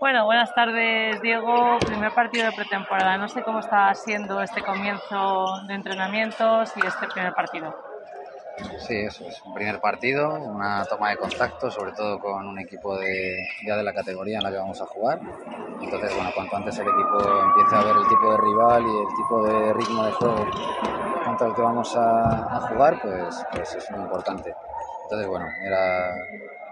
Bueno, buenas tardes, Diego. Primer partido de pretemporada. No sé cómo está siendo este comienzo de entrenamientos y este primer partido. Sí, eso es un primer partido, una toma de contacto, sobre todo con un equipo de, ya de la categoría en la que vamos a jugar. Entonces, bueno, cuanto antes el equipo empiece a ver el tipo de rival y el tipo de ritmo de juego contra el que vamos a, jugar, pues, pues es muy importante. Entonces, bueno, era,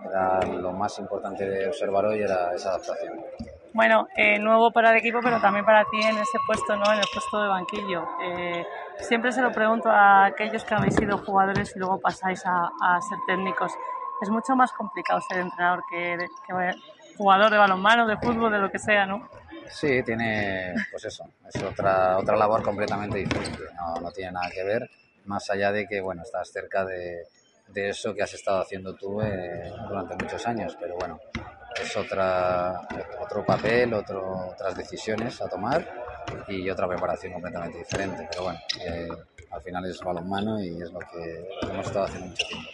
era lo más importante de observar hoy, era esa adaptación. Bueno, eh, nuevo para el equipo, pero también para ti en ese puesto, ¿no? En el puesto de banquillo. Eh, siempre se lo pregunto a aquellos que habéis sido jugadores y luego pasáis a, a ser técnicos. Es mucho más complicado ser entrenador que, que jugador de balonmano, de fútbol, de lo que sea, ¿no? Sí, tiene, pues eso, es otra, otra labor completamente diferente. No, no tiene nada que ver, más allá de que, bueno, estás cerca de, de eso que has estado haciendo tú eh, durante muchos años, pero bueno, es otra, otro papel, otro, otras decisiones a tomar y otra preparación completamente diferente. Pero bueno, eh, al final es balonmano y es lo que hemos estado haciendo mucho tiempo.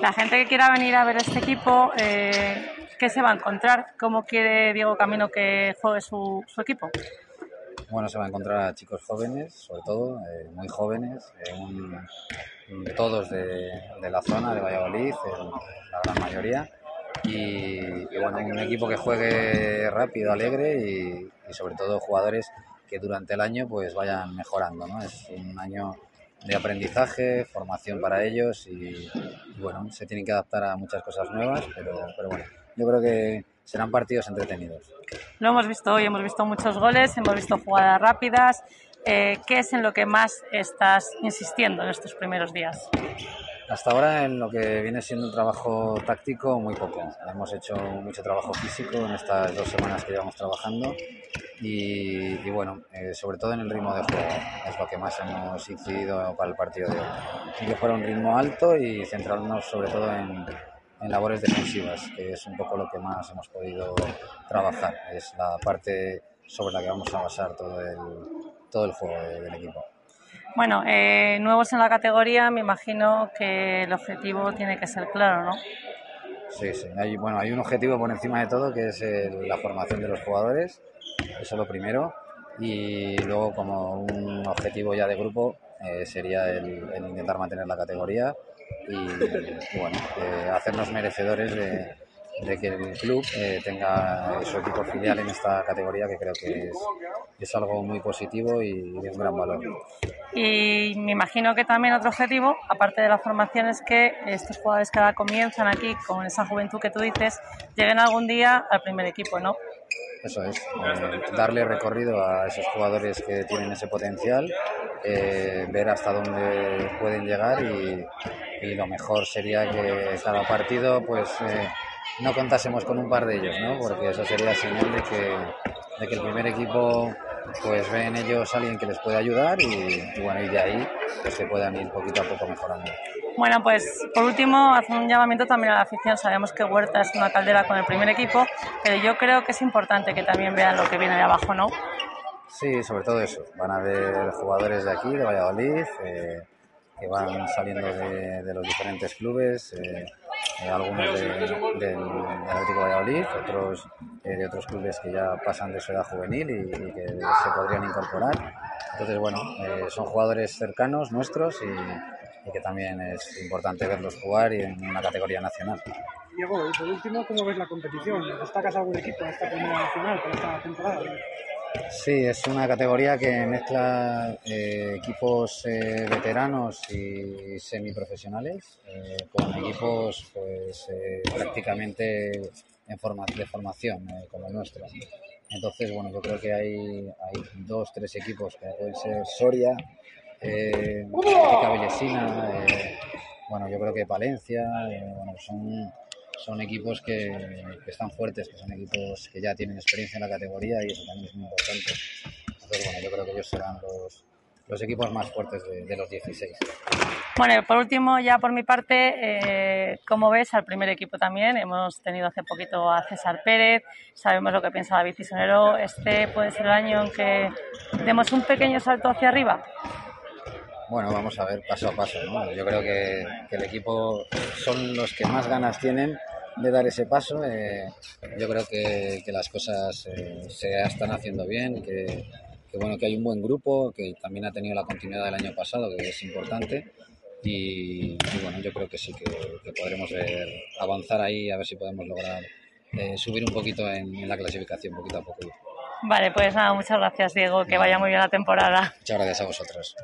La gente que quiera venir a ver este equipo, eh, ¿qué se va a encontrar? ¿Cómo quiere Diego Camino que juegue su, su equipo? Bueno, se va a encontrar a chicos jóvenes, sobre todo, eh, muy jóvenes, eh, un, todos de, de, la zona de Valladolid, la gran mayoría. Y, y, bueno, un equipo que juegue rápido, alegre y, y, sobre todo jugadores que durante el año pues vayan mejorando. ¿no? Es un año de aprendizaje, formación para ellos y, y, bueno, se tienen que adaptar a muchas cosas nuevas, pero, pero bueno, yo creo que serán partidos entretenidos. Lo hemos visto hoy, hemos visto muchos goles, hemos visto jugadas rápidas. Eh, ¿Qué es en lo que más estás insistiendo en estos primeros días? Hasta ahora en lo que viene siendo un trabajo táctico muy poco. Hemos hecho mucho trabajo físico en estas dos semanas que llevamos trabajando y, y bueno, eh, sobre todo en el ritmo de juego es lo que más hemos incidido para el partido de hoy. Y que fuera un ritmo alto y centrarnos sobre todo en, en labores defensivas, que es un poco lo que más hemos podido trabajar. Es la parte sobre la que vamos a basar todo el, todo el juego de, del equipo. Bueno, eh, nuevos en la categoría, me imagino que el objetivo tiene que ser claro, ¿no? Sí, sí. Hay, bueno, hay un objetivo por encima de todo que es el, la formación de los jugadores, eso es lo primero. Y luego, como un objetivo ya de grupo, eh, sería el, el intentar mantener la categoría y, y bueno, eh, hacernos merecedores de, de, que el club eh, tenga su equipo filial en esta categoría, que creo que es, es algo muy positivo y de un gran valor. Y me imagino que también otro objetivo, aparte de la formación, es que estos jugadores que ahora comienzan aquí con esa juventud que tú dices, lleguen algún día al primer equipo, ¿no? Eso es, eh, darle recorrido a esos jugadores que tienen ese potencial, eh, ver hasta dónde pueden llegar y, y, lo mejor sería que cada partido pues eh, no contásemos con un par de ellos, ¿no? porque eso sería señal de que, de que el primer equipo pues ve en ellos a alguien que les puede ayudar y, y bueno, y de ahí pues que puedan ir poquito a poco mejorando. Bueno, pues por último, hacer un llamamiento también a la afición. Sabemos que Huerta es una caldera con el primer equipo, pero yo creo que es importante que también vean lo que viene de abajo, ¿no? Sí, sobre todo eso. Van a ver jugadores de aquí, de Valladolid, eh, que van saliendo de, de, los diferentes clubes, eh, eh, algunos de, de, del Atlético Valladolid, otros eh, de otros clubes que ya pasan de su edad juvenil y, y que se podrían incorporar. Entonces, bueno, eh, son jugadores cercanos nuestros y, y que también es importante verlos jugar y en una categoría nacional. Diego, y por último, ¿cómo ves la competición? ¿Destacas algún equipo en esta primera nacional para esta temporada? Sí, es una categoría que mezcla eh, equipos eh, veteranos y semiprofesionales eh, con equipos pues, eh, prácticamente en forma, de formación, como el nuestro. Entonces, bueno, yo creo que hay, dos, tres equipos que pueden ser Soria, eh, bueno, yo creo que Palencia, bueno, son, son equipos que, que, están fuertes, que son equipos que ya tienen experiencia en la categoría y eso también es muy importante. Entonces, bueno, yo creo que ellos serán los, los equipos más fuertes de, de los 16. Bueno, por último, ya por mi parte, eh, como ves, al primer equipo también hemos tenido hace poquito a César Pérez, sabemos lo que piensa David Cisonero. ¿Este puede ser el año en que demos un pequeño salto hacia arriba? Bueno, vamos a ver paso a paso. ¿no? Yo creo que, que, el equipo son los que más ganas tienen de dar ese paso. Eh, yo creo que, que las cosas eh, se están haciendo bien, que, que, bueno que hay un buen grupo, que también ha tenido la continuidad del año pasado, que es importante. Y, y bueno, yo creo que sí que, podremos ver, avanzar ahí, a ver si podemos lograr eh, subir un poquito en, en, la clasificación, poquito a poco. Vale, pues nada, muchas gracias Diego, que vaya muy bien la temporada. Muchas gracias a vosotros.